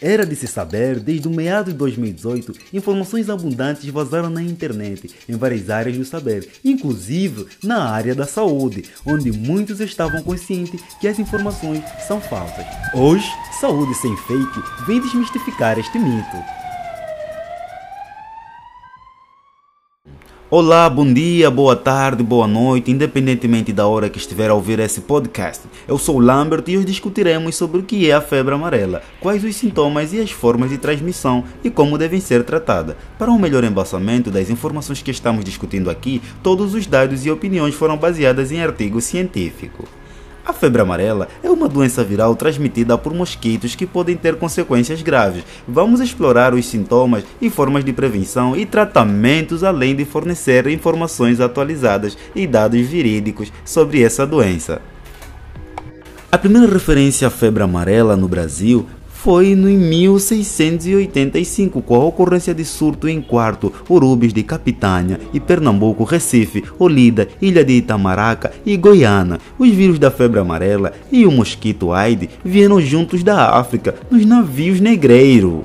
Era de se saber, desde o meado de 2018, informações abundantes vazaram na internet, em várias áreas do saber, inclusive na área da saúde, onde muitos estavam conscientes que as informações são falsas. Hoje, Saúde Sem Fake vem desmistificar este mito. Olá, bom dia, boa tarde, boa noite, independentemente da hora que estiver a ouvir esse podcast. Eu sou Lambert e hoje discutiremos sobre o que é a febre amarela, quais os sintomas e as formas de transmissão e como devem ser tratadas. Para um melhor embasamento das informações que estamos discutindo aqui, todos os dados e opiniões foram baseadas em artigo científico. A febre amarela é uma doença viral transmitida por mosquitos que podem ter consequências graves. Vamos explorar os sintomas e formas de prevenção e tratamentos, além de fornecer informações atualizadas e dados verídicos sobre essa doença. A primeira referência à febre amarela no Brasil foi no 1685, com a ocorrência de surto em Quarto, Urubis de Capitânia e Pernambuco, Recife, Olida, Ilha de Itamaraca e Goiânia. Os vírus da febre amarela e o mosquito Aide vieram juntos da África, nos navios negreiros.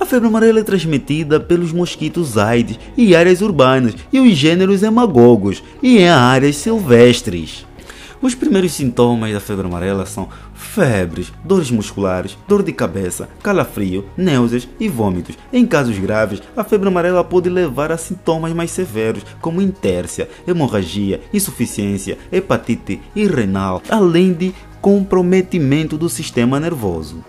A febre amarela é transmitida pelos mosquitos Aedes em áreas urbanas e os gêneros hemagogos e em áreas silvestres. Os primeiros sintomas da febre amarela são febres, dores musculares, dor de cabeça, calafrio, náuseas e vômitos. Em casos graves, a febre amarela pode levar a sintomas mais severos, como intércia, hemorragia, insuficiência, hepatite e renal, além de comprometimento do sistema nervoso.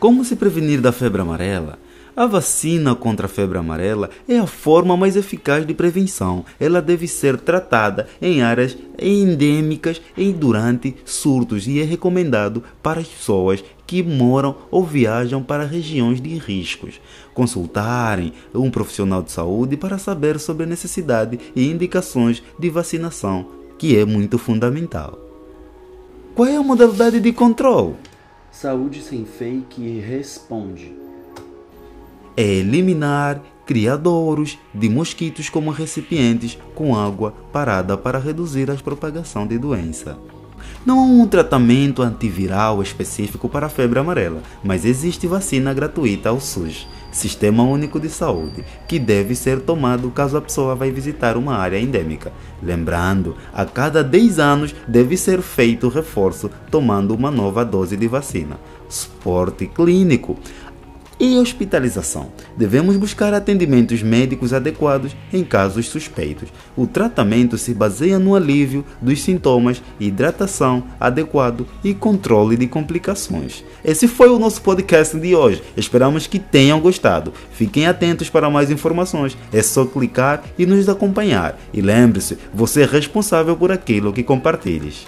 Como se prevenir da febre amarela? A vacina contra a febre amarela é a forma mais eficaz de prevenção. Ela deve ser tratada em áreas endêmicas e durante surtos e é recomendado para as pessoas que moram ou viajam para regiões de riscos. Consultarem um profissional de saúde para saber sobre a necessidade e indicações de vacinação, que é muito fundamental. Qual é a modalidade de controle? Saúde sem fake responde é eliminar criadouros de mosquitos como recipientes com água parada para reduzir a propagação de doença. Não há um tratamento antiviral específico para a febre amarela, mas existe vacina gratuita ao SUS, Sistema Único de Saúde, que deve ser tomado caso a pessoa vá visitar uma área endêmica. Lembrando, a cada 10 anos deve ser feito reforço tomando uma nova dose de vacina. Esporte clínico e hospitalização. Devemos buscar atendimentos médicos adequados em casos suspeitos. O tratamento se baseia no alívio dos sintomas, hidratação adequado e controle de complicações. Esse foi o nosso podcast de hoje. Esperamos que tenham gostado. Fiquem atentos para mais informações. É só clicar e nos acompanhar. E lembre-se, você é responsável por aquilo que compartilhes.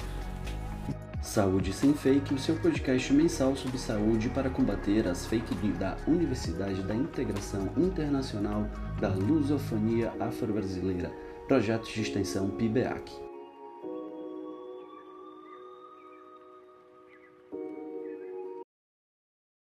Saúde Sem Fake, o seu podcast mensal sobre saúde para combater as fake news da Universidade da Integração Internacional da Lusofonia Afro-Brasileira, projeto de extensão PIBEAC.